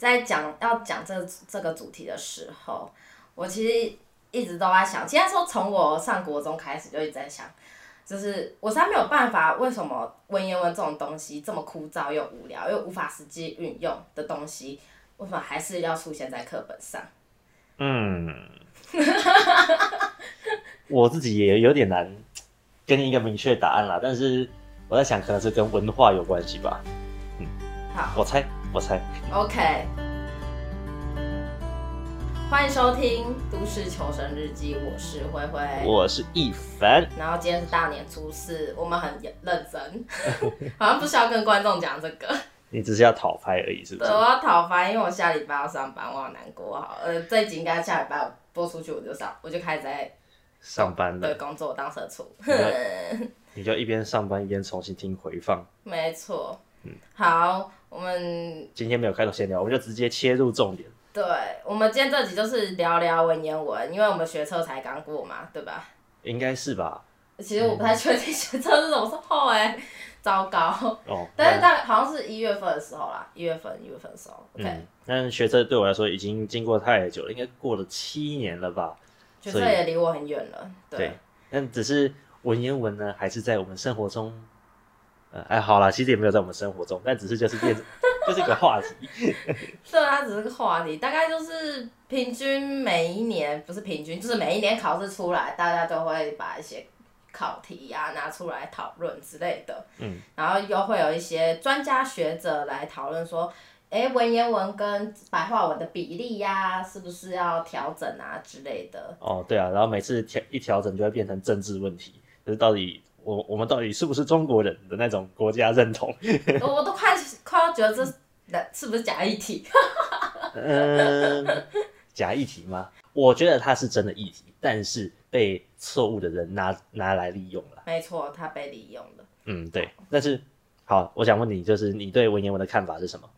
在讲要讲这这个主题的时候，我其实一直都在想，其实说从我上国中开始就一直在想，就是我实在没有办法，为什么文言文这种东西这么枯燥又无聊又无法实际运用的东西，为什么还是要出现在课本上？嗯，我自己也有点难给你一个明确答案啦，但是我在想，可能是跟文化有关系吧。嗯，好，我猜，我猜。OK，欢迎收听《都市求生日记》，我是灰灰，我是一凡。然后今天是大年初四，我们很认真，好像不需要跟观众讲这个。你只是要讨拍而已，是不是？对，我要讨拍，因为我下礼拜要上班，我好难过。好，呃，这一集应该下礼拜播出去，我就上，我就开始在。上班的对，工作当社畜，你就一边上班一边重新听回放。没错，嗯，好，我们今天没有开头闲聊，我们就直接切入重点。对，我们今天这集就是聊聊文言文，因为我们学测才刚过嘛，对吧？应该是吧。其实我不太确定学测是什么时候哎，糟糕。哦。但是大概好像是一月份的时候啦，一月份一月份的时候。OK。嗯，但学测对我来说已经经过太久了，应该过了七年了吧。学测也离我很远了，对。对，但只是文言文呢，还是在我们生活中，呃，哎，好啦，其实也没有在我们生活中，但只是就是变，就是一个话题。对，它只是个话题，大概就是平均每一年，不是平均，就是每一年考试出来，大家都会把一些考题呀、啊、拿出来讨论之类的。嗯。然后又会有一些专家学者来讨论说。哎，文言文跟白话文的比例呀、啊，是不是要调整啊之类的？哦，对啊，然后每次调一调整就会变成政治问题，就是到底我我们到底是不是中国人的那种国家认同？我 我都快快要觉得这是是不是假议题？嗯，假议题吗？我觉得它是真的议题，但是被错误的人拿拿来利用了。没错，他被利用了。嗯，对。但是好，我想问你，就是你对文言文的看法是什么？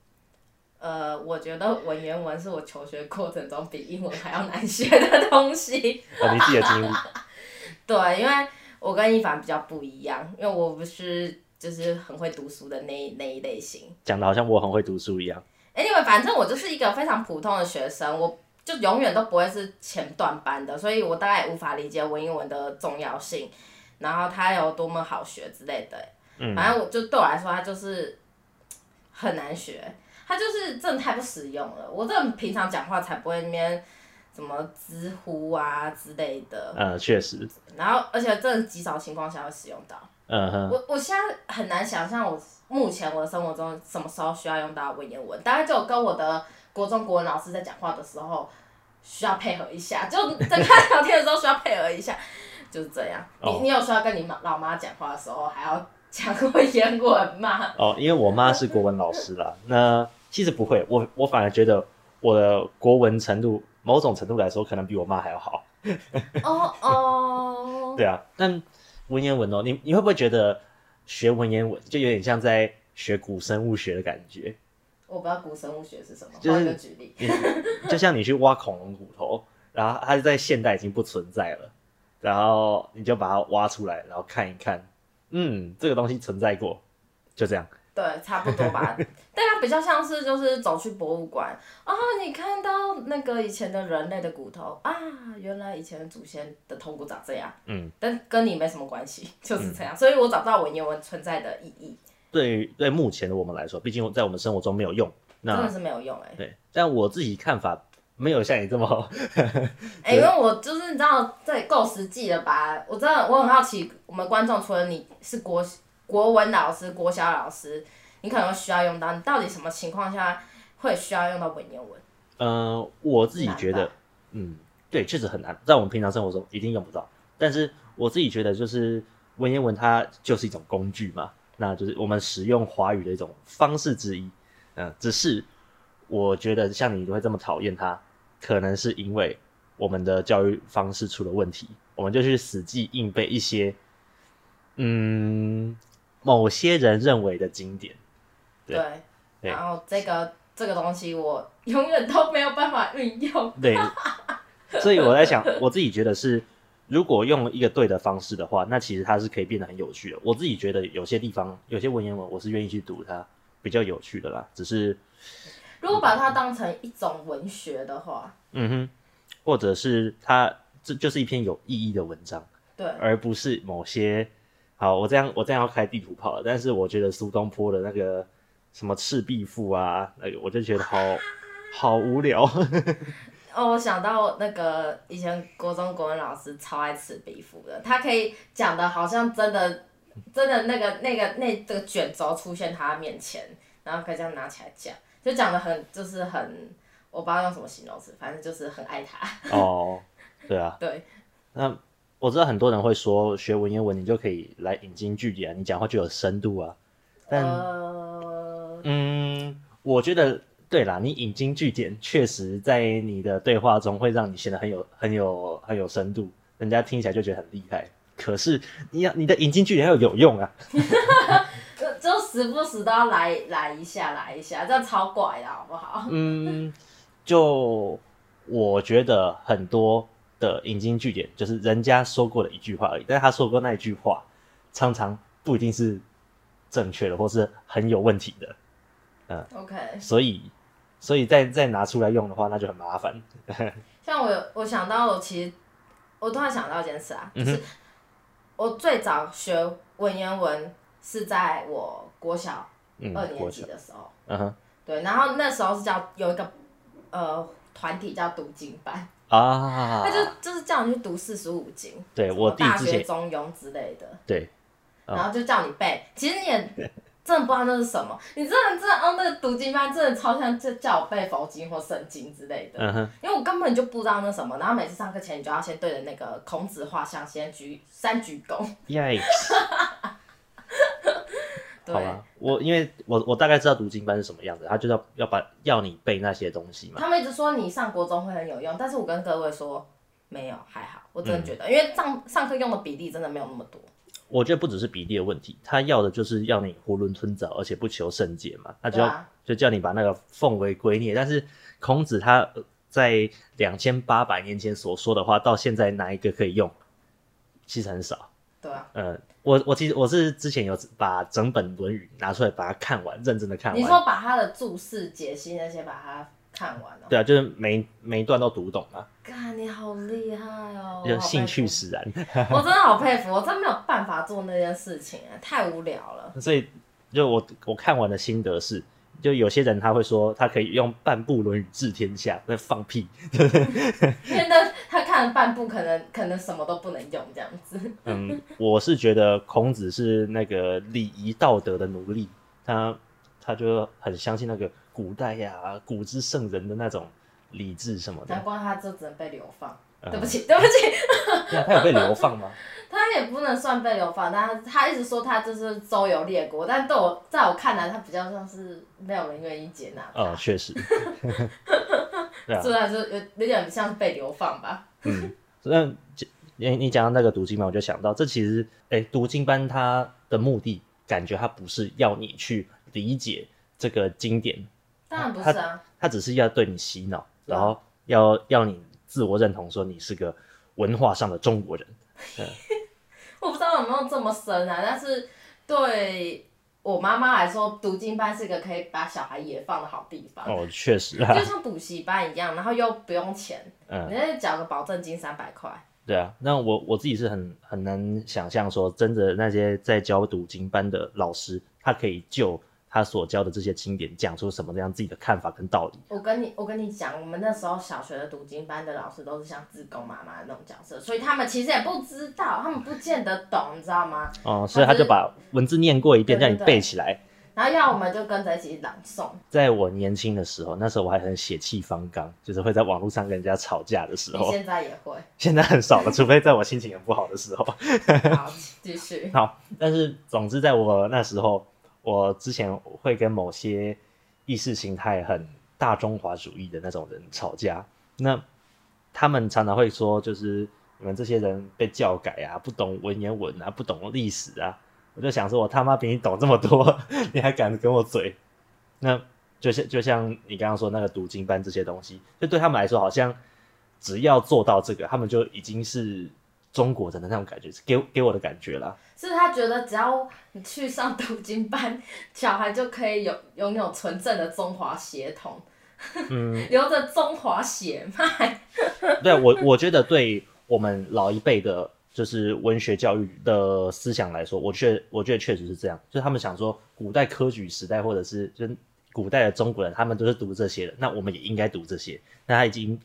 呃，我觉得文言文是我求学过程中比英文还要难学的东西。哦，你自己的经历。对，因为我跟一凡比较不一样，因为我不是就是很会读书的那一那一类型。讲的好像我很会读书一样。Anyway，反正我就是一个非常普通的学生，我就永远都不会是前段班的，所以我大概也无法理解文言文的重要性，然后它有多么好学之类的。嗯。反正我就对我来说，它就是很难学。他就是真的太不实用了，我这平常讲话才不会那边什么知乎啊之类的。呃，确实。然后，而且真的极少情况下会使用到。嗯哼。我我现在很难想象，我目前我的生活中什么时候需要用到文言文，大概就跟我的国中国文老师在讲话的时候需要配合一下，就在跟他聊天的时候需要配合一下，就是这样。哦、你你有需要跟你老妈讲话的时候还要讲文言文吗？哦，因为我妈是国文老师啦，那。其实不会，我我反而觉得我的国文程度，某种程度来说，可能比我妈还要好。哦哦。对啊，但文言文哦，你你会不会觉得学文言文就有点像在学古生物学的感觉？我不知道古生物学是什么，就是举例，就像你去挖恐龙骨头，然后它在现代已经不存在了，然后你就把它挖出来，然后看一看，嗯，这个东西存在过，就这样。对，差不多吧。但它比较像是就是走去博物馆啊，你看到那个以前的人类的骨头啊，原来以前的祖先的头骨长这样。嗯。但跟你没什么关系，就是这样。嗯、所以我找不到文言文存在的意义。对，对目前的我们来说，毕竟在我们生活中没有用。那真的是没有用哎、欸。对，但我自己看法没有像你这么好。哎、欸，因为我就是你知道，这够实际了吧？我真的我很好奇，我们观众除了你是国。国文老师、国小老师，你可能会需要用到。你到底什么情况下会需要用到文言文？呃，我自己觉得，嗯，对，确实很难，在我们平常生活中一定用不到。但是我自己觉得，就是文言文它就是一种工具嘛，那就是我们使用华语的一种方式之一。嗯、呃，只是我觉得像你会这么讨厌它，可能是因为我们的教育方式出了问题，我们就去死记硬背一些，嗯。某些人认为的经典，对，对，然后这个这个东西我永远都没有办法运用，对，所以我在想，我自己觉得是，如果用一个对的方式的话，那其实它是可以变得很有趣的。我自己觉得有些地方有些文言文，我是愿意去读它，比较有趣的啦。只是如果把它当成一种文学的话，嗯哼，或者是它这就是一篇有意义的文章，对，而不是某些。好，我这样我这样要开地图炮了，但是我觉得苏东坡的那个什么《赤壁赋》啊，那个我就觉得好好无聊。哦，我想到那个以前国中国文老师超爱《赤壁赋》的，他可以讲的好像真的真的那个那个那这个卷轴出现他面前，然后可以这样拿起来讲，就讲的很就是很我不知道用什么形容词，反正就是很爱他。哦，对啊。对。那。我知道很多人会说学文言文，你就可以来引经据典，你讲话就有深度啊。但，呃、嗯，我觉得对啦，你引经据典确实在你的对话中会让你显得很有、很有、很有深度，人家听起来就觉得很厉害。可是你要你的引经据典要有用啊，就就时不时都要来来一下，来一下，这样超怪的好不好？嗯，就我觉得很多。的引经据典就是人家说过的一句话而已，但是他说过那一句话，常常不一定是正确的，或是很有问题的，嗯，OK，所以，所以再再拿出来用的话，那就很麻烦。像我，我想到我其实我突然想到一件事啊，就是我最早学文言文是在我国小二年级的时候，嗯哼，对，然后那时候是叫有一个呃团体叫读经班。啊，他就就是叫你去读四书五经，对我弟大学中庸之类的，对，然后就叫你背。其实你也 真的不知道那是什么，你真的真的哦，那个读经班真的超像就叫我背佛经或圣经之类的，嗯哼，因为我根本就不知道那什么。然后每次上课前，你就要先对着那个孔子画像，先鞠三鞠躬。Yikes 好吧，我因为我我大概知道读经班是什么样子，他就要要把要你背那些东西嘛。他们一直说你上国中会很有用，但是我跟各位说没有，还好，我真的觉得，嗯、因为上上课用的比例真的没有那么多。我觉得不只是比例的问题，他要的就是要你囫囵吞枣，而且不求甚解嘛。他就要、啊、就叫你把那个奉为圭臬。但是孔子他在两千八百年前所说的话，到现在哪一个可以用？其实很少。对啊。嗯。我我其实我是之前有把整本《论语》拿出来把它看完，认真的看完。你说把他的注释、解析那些把它看完了？对啊，就是每每一段都读懂了。你好厉害哦！就兴趣使然。我真的好佩服，我真没有办法做那件事情啊，太无聊了。所以，就我我看完的心得是。就有些人他会说，他可以用半部《论语》治天下，在放屁。因为那他看了半部，可能可能什么都不能用这样子。嗯，我是觉得孔子是那个礼仪道德的奴隶，他他就很相信那个古代呀、啊、古之圣人的那种理智什么的。难怪他就只能被流放。嗯、对不起，对不起对。他有被流放吗？他也不能算被流放，但他他一直说他就是周游列国，但对我在我看来，他比较像是没有人愿意接纳他。哦，确实。对啊。虽然说有有点像是被流放吧。嗯，那你你讲到那个读经班，我就想到，这其实哎，读经班它的目的，感觉它不是要你去理解这个经典。当然不是啊。它只是要对你洗脑，然后要要你自我认同，说你是个文化上的中国人。嗯 我不知道有没有这么深啊，但是对我妈妈来说，读经班是一个可以把小孩也放的好地方。哦，确实啊，就像补习班一样，然后又不用钱，嗯，你再缴个保证金三百块。对啊，那我我自己是很很难想象说，真的那些在教读经班的老师，他可以就。他所教的这些经典，讲出什么样自己的看法跟道理？我跟你，我跟你讲，我们那时候小学的读经班的老师都是像志工妈妈那种角色，所以他们其实也不知道，他们不见得懂，你知道吗？哦，所以他就把文字念过一遍，让你背起来，然后要我们就跟着一起朗诵。在我年轻的时候，那时候我还很血气方刚，就是会在网络上跟人家吵架的时候。你现在也会？现在很少了，除非在我心情很不好的时候。好，继续。好，但是总之在我那时候。我之前会跟某些意识形态很大中华主义的那种人吵架，那他们常常会说，就是你们这些人被教改啊，不懂文言文啊，不懂历史啊。我就想说，我他妈比你懂这么多，你还敢跟我嘴？那就像就像你刚刚说那个读经班这些东西，就对他们来说，好像只要做到这个，他们就已经是。中国人的那种感觉，给给我的感觉啦。是他觉得只要你去上读经班，小孩就可以有拥有纯正的中华血统。嗯，流着中华血脉。对，我我觉得对我们老一辈的，就是文学教育的思想来说，我确我觉得确实是这样，就是他们想说，古代科举时代，或者是就古代的中国人，他们都是读这些的，那我们也应该读这些。那他已经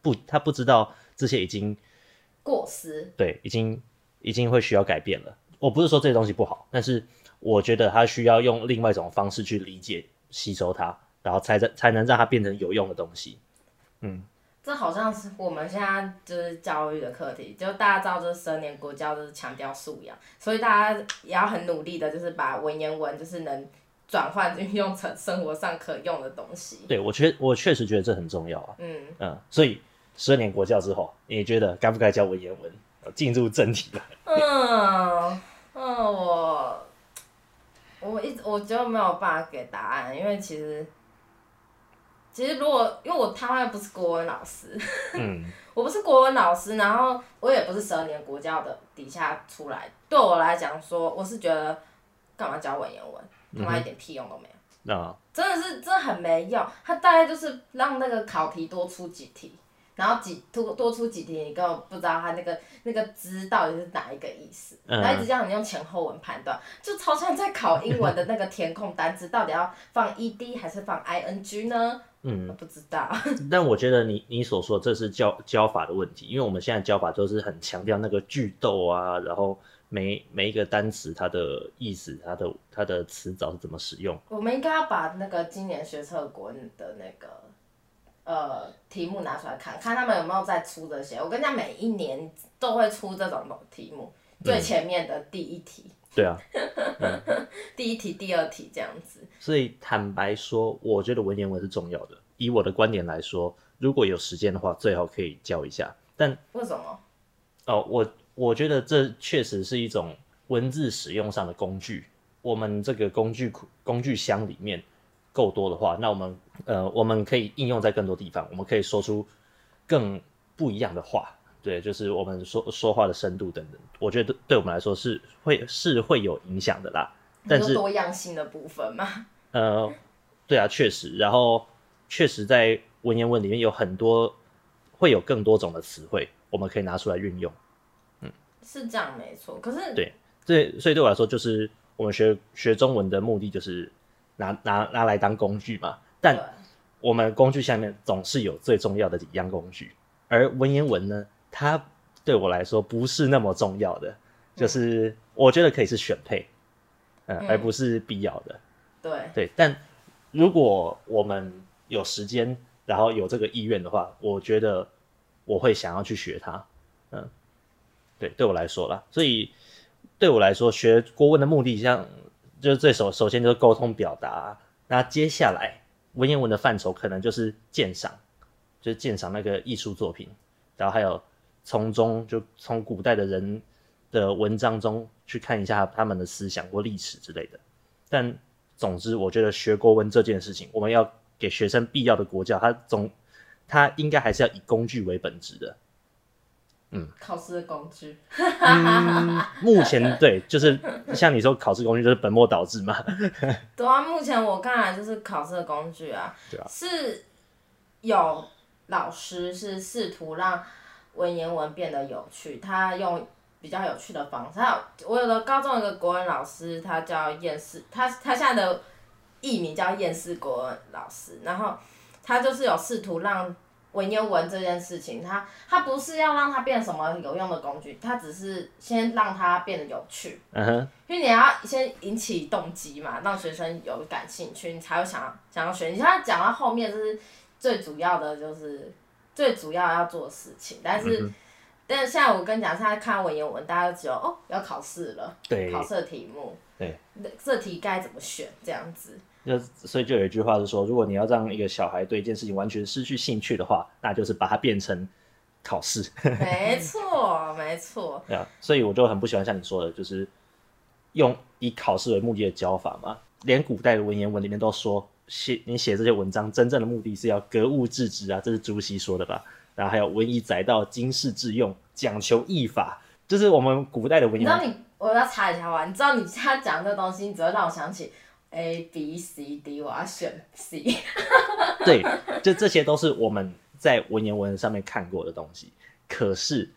不，他不知道这些已经过时，对，已经已经会需要改变了。我不是说这些东西不好，但是我觉得它需要用另外一种方式去理解、吸收它，然后才才能让它变成有用的东西。嗯，这好像是我们现在就是教育的课题，就大家知道，这十二年国教就是强调素养，所以大家也要很努力的，就是把文言文就是能转换运用成生活上可用的东西。对，我确我确实觉得这很重要啊。嗯嗯，所以十二年国教之后，你觉得该不该教文言文？进入正题了。嗯。嗯，我我一直我就没有办法给答案，因为其实其实如果因为我他妈又不是国文老师，嗯、我不是国文老师，然后我也不是十二年国教的底下出来，对我来讲说，我是觉得干嘛教文言文，他妈一点屁用都没有，嗯、真的是真的很没用，他大概就是让那个考题多出几题。然后几多多出几题，你根本不知道他那个那个“之”到底是哪一个意思，嗯、然后一直叫你用前后文判断，就超像在考英文的那个填空单词，到底要放 ed 还是放 ing 呢？嗯，我不知道。但我觉得你你所说这是教教法的问题，因为我们现在教法都是很强调那个句逗啊，然后每每一个单词它的意思，它的它的词藻是怎么使用。我们应该要把那个今年学测国文的那个。呃，题目拿出来看看他们有没有在出这些。我跟你讲，每一年都会出这种题目，嗯、最前面的第一题。对啊。嗯、第一题、第二题这样子。所以坦白说，我觉得文言文是重要的。以我的观点来说，如果有时间的话，最好可以教一下。但为什么？哦，我我觉得这确实是一种文字使用上的工具。我们这个工具库、工具箱里面。够多的话，那我们呃，我们可以应用在更多地方，我们可以说出更不一样的话，对，就是我们说说话的深度等等，我觉得对我们来说是会是会有影响的啦。但是多样性的部分嘛，呃，对啊，确实，然后确实在文言文里面有很多会有更多种的词汇，我们可以拿出来运用。嗯，是这样没错。可是对对，所以对我来说，就是我们学学中文的目的就是。拿拿拿来当工具嘛，但我们工具下面总是有最重要的几样工具，而文言文呢，它对我来说不是那么重要的，嗯、就是我觉得可以是选配，呃、嗯，而不是必要的。对对，但如果我们有时间，然后有这个意愿的话，我觉得我会想要去学它。嗯，对，对我来说啦，所以对我来说，学国文的目的像。就是最首首先就是沟通表达，那接下来文言文的范畴可能就是鉴赏，就是鉴赏那个艺术作品，然后还有从中就从古代的人的文章中去看一下他们的思想或历史之类的。但总之，我觉得学国文这件事情，我们要给学生必要的国教，它总它应该还是要以工具为本质的。嗯，考试的工具。嗯，目前对，就是像你说，考试工具就是本末倒置嘛。对啊，目前我看来就是考试的工具啊。对啊。是有老师是试图让文言文变得有趣，他用比较有趣的方式。我有的高中有个国文老师，他叫厌世，他他现在的艺名叫厌世国文老师，然后他就是有试图让。文言文这件事情，它它不是要让它变什么有用的工具，它只是先让它变得有趣。嗯哼。因为你要先引起动机嘛，让学生有感兴趣，你才会想要想要学。你像讲到后面，就是最主要的就是最主要要做的事情。但是，嗯、但是现在我跟你讲，现在看文言文，大家都只有哦要考试了，对，考试的题目，对，这题该怎么选这样子。就所以就有一句话是说，如果你要让一个小孩对一件事情完全失去兴趣的话，那就是把它变成考试。没错，没错。对啊，所以我就很不喜欢像你说的，就是用以考试为目的的教法嘛。连古代的文言文里面都说，写你写这些文章真正的目的是要格物致知啊，这是朱熹说的吧？然后还有文以载道、经世致用、讲求义法，就是我们古代的文言文。你知道你，我要插一下话，你知道你现在讲这个东西，你只会让我想起。A B C D，我要选 C。对，就这些都是我们在文言文上面看过的东西。可是，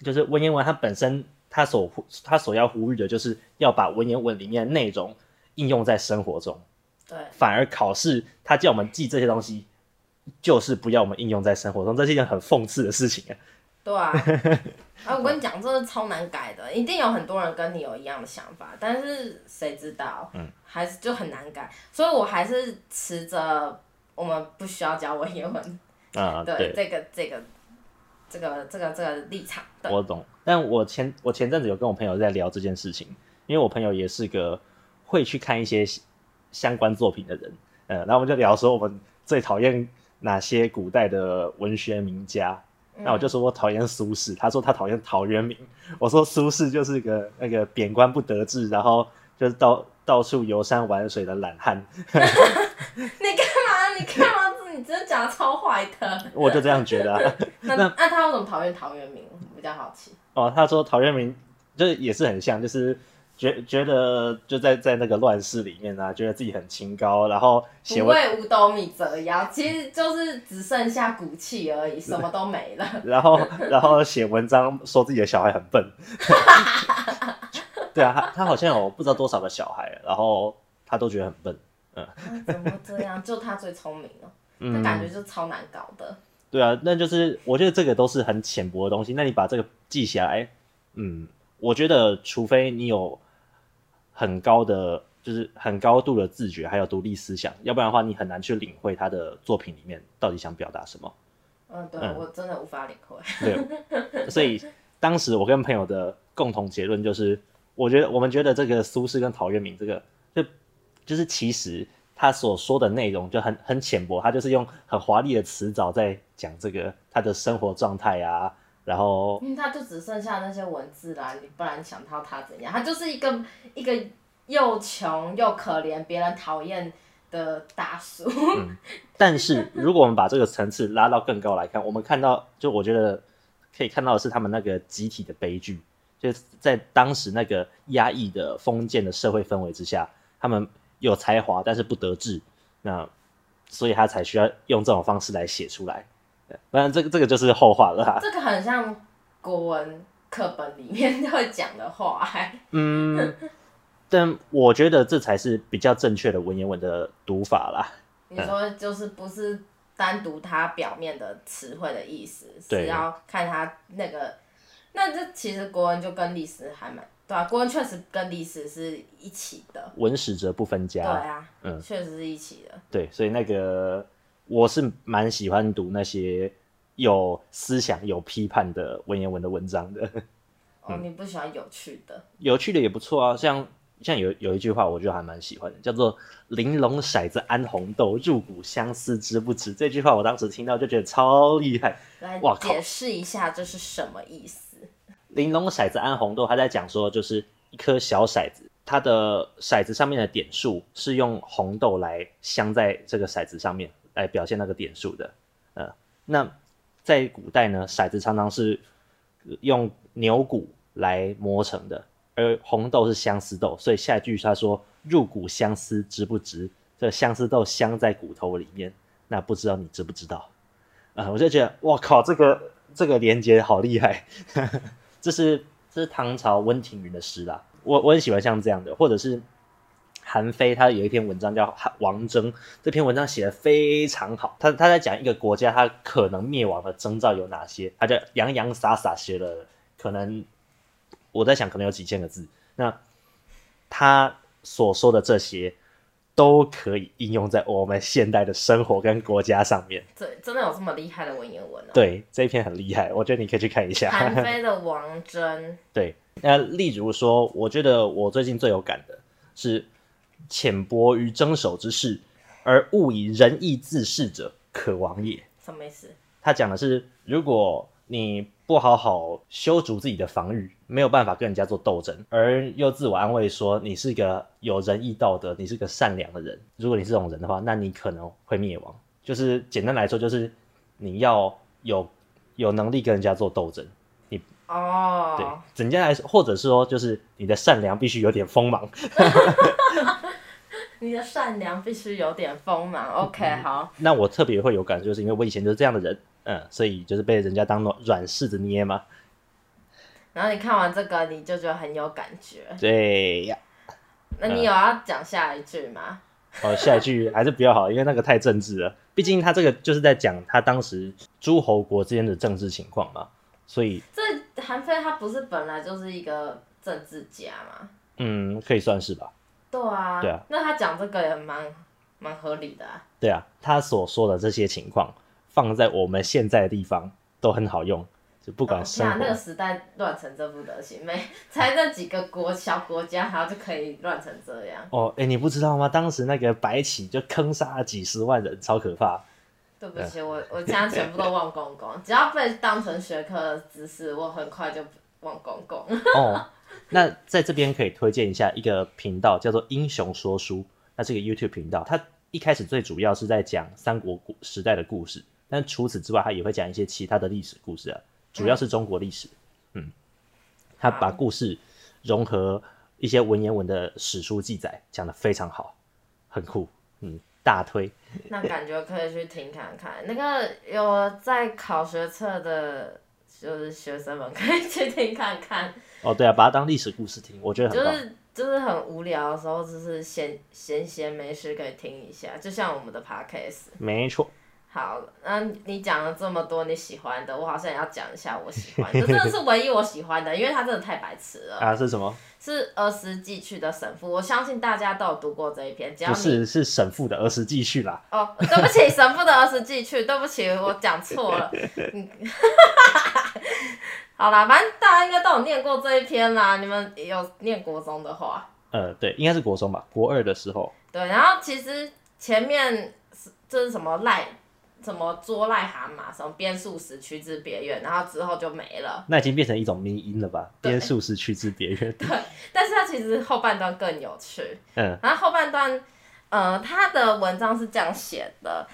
就是文言文它本身，它所它所要呼吁的，就是要把文言文里面的内容应用在生活中。对。反而考试，他叫我们记这些东西，就是不要我们应用在生活中，这是一件很讽刺的事情啊。对啊。啊，我跟你讲，这是超难改的，一定有很多人跟你有一样的想法，但是谁知道？嗯，还是就很难改，所以我还是持着我们不需要教文言文啊，对，对这个这个这个这个这个立场。我懂，但我前我前阵子有跟我朋友在聊这件事情，因为我朋友也是个会去看一些相关作品的人，嗯，然后我们就聊说我们最讨厌哪些古代的文学名家。那我就说我讨厌苏轼，他说他讨厌陶渊明。我说苏轼就是个那个贬官不得志，然后就是到到处游山玩水的懒汉。你干嘛？你干嘛？你真的讲的超坏的。我就这样觉得啊。那那他为什么讨厌陶渊明？比较好奇。哦，他说陶渊明就是也是很像，就是。觉觉得就在在那个乱世里面啊，觉得自己很清高，然后写不为五斗米折腰，其实就是只剩下骨气而已，什么都没了。然后然后写文章说自己的小孩很笨，对啊，他他好像有不知道多少个小孩，然后他都觉得很笨，嗯。啊、怎么这样？就他最聪明了，他感觉就超难搞的。嗯、对啊，那就是我觉得这个都是很浅薄的东西。那你把这个记下来，嗯，我觉得除非你有。很高的就是很高度的自觉，还有独立思想，要不然的话，你很难去领会他的作品里面到底想表达什么。嗯，对，嗯、我真的无法领会。对，所以当时我跟朋友的共同结论就是，我觉得我们觉得这个苏轼跟陶渊明这个，就就是其实他所说的内容就很很浅薄，他就是用很华丽的词藻在讲这个他的生活状态啊。然后，因为他就只剩下那些文字啦，你不然想到他怎样？他就是一个一个又穷又可怜、别人讨厌的大叔。嗯，但是如果我们把这个层次拉到更高来看，我们看到，就我觉得可以看到的是他们那个集体的悲剧，就是在当时那个压抑的封建的社会氛围之下，他们有才华但是不得志，那所以他才需要用这种方式来写出来。当然，这个这个就是后话了哈。这个很像国文课本里面会讲的话。嗯，但我觉得这才是比较正确的文言文的读法啦。你说就是不是单独它表面的词汇的意思，是要看它那个。那这其实国文就跟历史还蛮对啊，国文确实跟历史是一起的。文史哲不分家。对啊，嗯，确实是一起的。对，所以那个。我是蛮喜欢读那些有思想、有批判的文言文的文章的。哦，你不喜欢有趣的？有趣的也不错啊，像像有有一句话，我就还蛮喜欢的，叫做“玲珑骰子安红豆，入骨相思知不知”。这句话我当时听到就觉得超厉害。来解释一下这是什么意思？“玲珑骰子安红豆”，他在讲说，就是一颗小骰子，它的骰子上面的点数是用红豆来镶在这个骰子上面。来表现那个点数的，呃，那在古代呢，骰子常常是用牛骨来磨成的，而红豆是相思豆，所以下一句他说“入骨相思知不知”，这相思豆镶在骨头里面，那不知道你知不知道？啊、我就觉得，哇靠，这个这个连接好厉害，这是这是唐朝温庭筠的诗啦，我我很喜欢像这样的，或者是。韩非他有一篇文章叫《王征》，这篇文章写的非常好。他他在讲一个国家，他可能灭亡的征兆有哪些？他就洋洋洒洒写了，可能我在想，可能有几千个字。那他所说的这些，都可以应用在我们现代的生活跟国家上面。这真的有这么厉害的文言文？对，这一篇很厉害，我觉得你可以去看一下。韩非的《王征》。对，那例如说，我觉得我最近最有感的是。浅薄于争守之事，而勿以仁义自恃者，可亡也。什么意思？他讲的是，如果你不好好修筑自己的防御，没有办法跟人家做斗争，而又自我安慰说你是个有仁义道德，你是个善良的人。如果你是这种人的话，那你可能会灭亡。就是简单来说，就是你要有有能力跟人家做斗争。你哦，对，整家来说，或者是说，就是你的善良必须有点锋芒。你的善良必须有点锋芒。OK，、嗯、好。那我特别会有感，就是因为我以前就是这样的人，嗯，所以就是被人家当软软柿子捏嘛。然后你看完这个，你就觉得很有感觉。对呀。那你有要讲下一句吗？哦，下一句还是比较好，因为那个太政治了。毕竟他这个就是在讲他当时诸侯国之间的政治情况嘛，所以这韩非他不是本来就是一个政治家吗？嗯，可以算是吧。对啊，对啊。那他讲这个也蛮蛮合理的啊。对啊，他所说的这些情况放在我们现在的地方都很好用。就不管是、哦、那个时代乱成这副德行，没 才那几个国小国家，然后就可以乱成这样。哦，哎、欸，你不知道吗？当时那个白起就坑杀了几十万人，超可怕。对不起，我我现在全部都忘光光，只要被当成学科的知识，我很快就忘光光。哦，那在这边可以推荐一下一个频道，叫做英雄说书。那这个 YouTube 频道，它一开始最主要是在讲三国古时代的故事，但除此之外，它也会讲一些其他的历史故事啊。主要是中国历史，嗯，他把故事融合一些文言文的史书记载，讲得非常好，很酷，嗯，大推。那感觉可以去听看看，那个有在考学测的，就是学生们 可以去听看看。哦，对啊，把它当历史故事听，我觉得很棒。就是就是很无聊的时候，就是闲闲闲没事可以听一下，就像我们的 Podcast。没错。好，那你讲了这么多你喜欢的，我好像也要讲一下我喜欢的，这真的是唯一我喜欢的，因为它真的太白痴了。啊，是什么？是儿时记趣的神父，我相信大家都有读过这一篇。只要不是，是神父的儿时记趣啦。哦，对不起，神父的儿时记趣，对不起，我讲错了。好啦，反正大家应该都有念过这一篇啦。你们有念国中的话？呃，对，应该是国中吧，国二的时候。对，然后其实前面是这是什么赖？什么捉癞蛤蟆，什么边数时驱之别院，然后之后就没了。那已经变成一种迷音了吧？边数时驱之别院。对，但是它其实后半段更有趣。嗯。然后后半段，呃，他的文章是这样写的，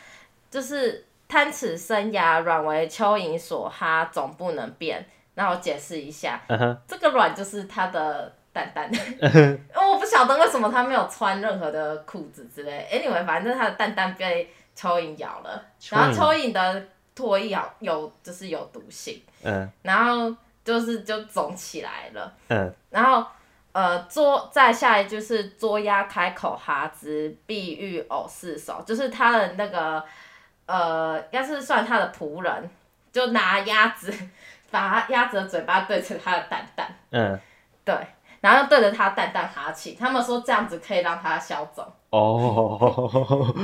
就是贪此生涯，软为蚯蚓所哈，总不能变。那我解释一下，这个阮就是它的蛋蛋。嗯哼。我不晓得为什么它没有穿任何的裤子之类。Anyway，反正它的蛋蛋被。蚯蚓咬了，然后蚯蚓的唾液咬有就是有毒性，嗯，然后就是就肿起来了，嗯，然后呃捉再下一句是捉鸭开口哈之，碧玉偶四手，就是它的那个呃要是算他的仆人，就拿鸭子把鸭子的嘴巴对着他的蛋蛋，嗯，对，然后对着他蛋蛋哈气，他们说这样子可以让他消肿，哦。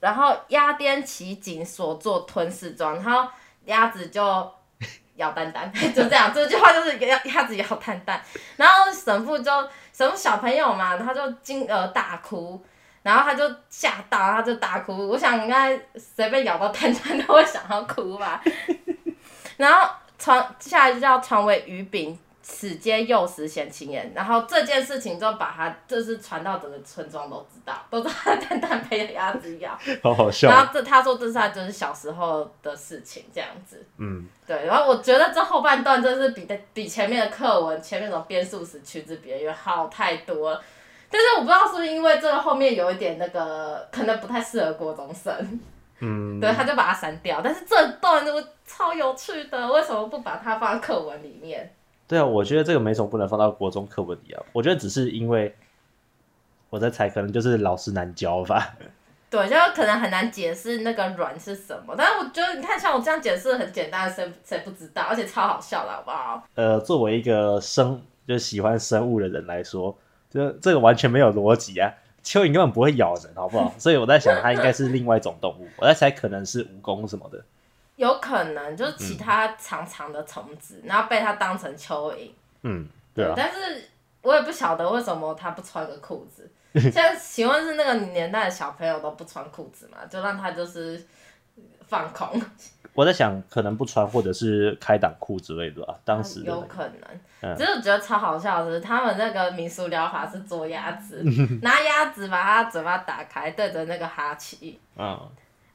然后鸭颠其颈所做吞噬状，然后鸭子就咬蛋蛋，就这样，这句话就是鸭鸭子咬蛋蛋，然后神父就神父小朋友嘛，他就惊呃大哭，然后他就吓到，他就大哭，我想应该谁被咬到蛋蛋都会想要哭吧，然后传下来就叫传为鱼饼。此皆幼时嫌情言，然后这件事情就把他就是传到整个村庄都知道，都知道他蛋蛋被鸭子咬，好好笑。然后这他说这是他就是小时候的事情这样子，嗯，对。然后我觉得这后半段真是比的比前面的课文前面那种边数时驱之别约好太多了，但是我不知道是不是因为这个后面有一点那个可能不太适合国中生，嗯，对，他就把它删掉。但是这段都超有趣的，为什么不把它放在课文里面？对啊，我觉得这个没什么不能放到国中课文里啊。我觉得只是因为我在猜，可能就是老师难教吧。对，就可能很难解释那个软是什么。但是我觉得，你看像我这样解释很简单，谁谁不知道？而且超好笑的，好不好？呃，作为一个生就喜欢生物的人来说，就这个完全没有逻辑啊！蚯蚓根本不会咬人，好不好？所以我在想，它应该是另外一种动物。我在猜，可能是蜈蚣什么的。有可能就是其他长长的虫子，嗯、然后被它当成蚯蚓。嗯，对啊。但是我也不晓得为什么它不穿个裤子。现在请问是那个年代的小朋友都不穿裤子嘛？就让他就是放空。我在想，可能不穿，或者是开裆裤之类的吧。当时、那个、有可能。只是我觉得超好笑的是，他们那个民俗疗法是捉鸭子，拿鸭子把它嘴巴打开，对着那个哈气。嗯。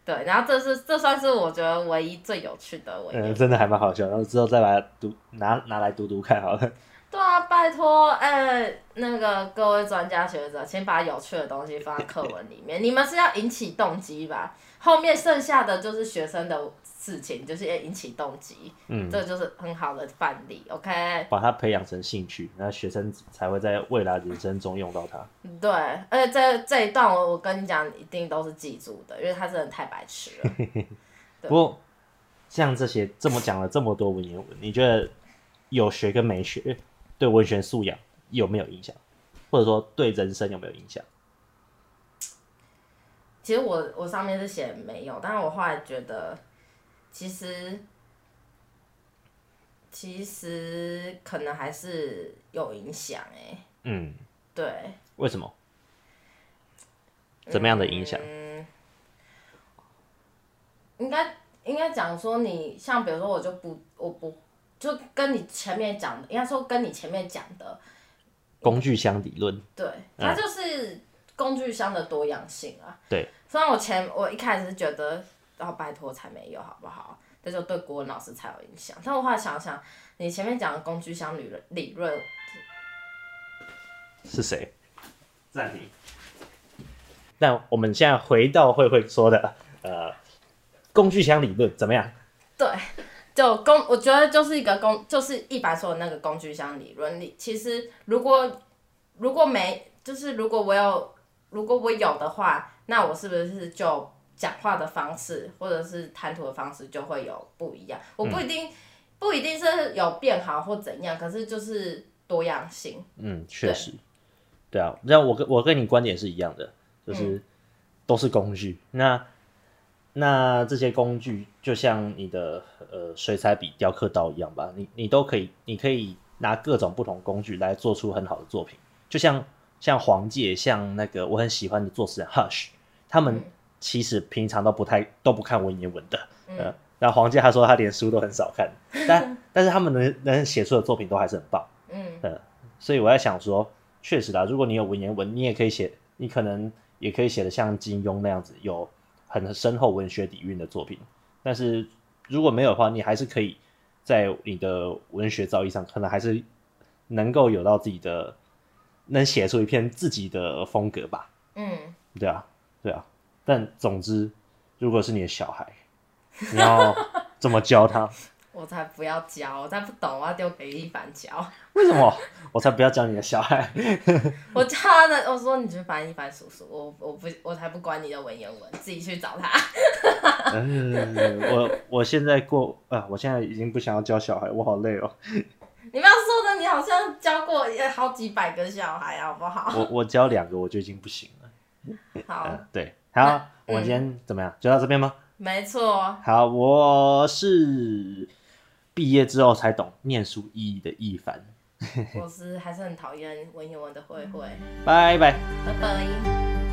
对，然后这是这算是我觉得唯一最有趣的文。嗯，真的还蛮好笑，然后之后再把它读拿拿来读读看好了。对啊，拜托，哎、欸，那个各位专家学者，请把有趣的东西放在课文里面。你们是要引起动机吧？后面剩下的就是学生的事情，就是要引起动机。嗯，这就是很好的范例。OK，把它培养成兴趣，那学生才会在未来人生中用到它。对，而且这这一段我我跟你讲，一定都是记住的，因为他真的太白痴了。不过，像这些这么讲了这么多文言文，你觉得有学跟没学？对文学素养有没有影响，或者说对人生有没有影响？其实我我上面是写没有，但是我后来觉得，其实其实可能还是有影响哎。嗯，对。为什么？怎么样的影响？嗯，应该应该讲说你像比如说我就不我不。就跟你前面讲的，应该说跟你前面讲的工具箱理论，对，它就是工具箱的多样性啊。对，虽然我前我一开始是觉得，然后拜托才没有好不好？这就对国文老师才有影响。但我后来想想，你前面讲的工具箱理论理论是谁？暂停。那我们现在回到慧慧说的，呃，工具箱理论怎么样？对。就工，我觉得就是一个工，就是一般说的那个工具箱理论。你其实如果如果没，就是如果我有，如果我有的话，那我是不是就讲话的方式或者是谈吐的方式就会有不一样？我不一定、嗯、不一定是有变好或怎样，可是就是多样性。嗯，确实，对啊，那我跟我跟你观点是一样的，就是都是工具。嗯、那那这些工具就像你的呃水彩笔、雕刻刀一样吧，你你都可以，你可以拿各种不同工具来做出很好的作品。就像像黄介，像那个我很喜欢的作词人 Hush，他们其实平常都不太都不看文言文的，呃，然后黄介他说他连书都很少看，但但是他们能能写出的作品都还是很棒，嗯，呃，所以我在想说，确实啦，如果你有文言文，你也可以写，你可能也可以写的像金庸那样子有。很深厚文学底蕴的作品，但是如果没有的话，你还是可以在你的文学造诣上，可能还是能够有到自己的，能写出一篇自己的风格吧。嗯，对啊，对啊。但总之，如果是你的小孩，你要怎么教他？我才不要教，我才不懂，我要丢给一凡教。为什么？我才不要教你的小孩。我教他的，我说你去翻一翻叔叔，我我不我才不管你的文言文，自己去找他。嗯、我我现在过啊，我现在已经不想要教小孩，我好累哦。你不要说的，你好像教过好几百个小孩，好不好？我我教两个我就已经不行了。好，呃、对，好，我们今天怎么样？就到这边吗？没错。好，我是。毕业之后才懂念书意义的一凡。我是还是很讨厌文言文的慧慧。拜拜。拜拜。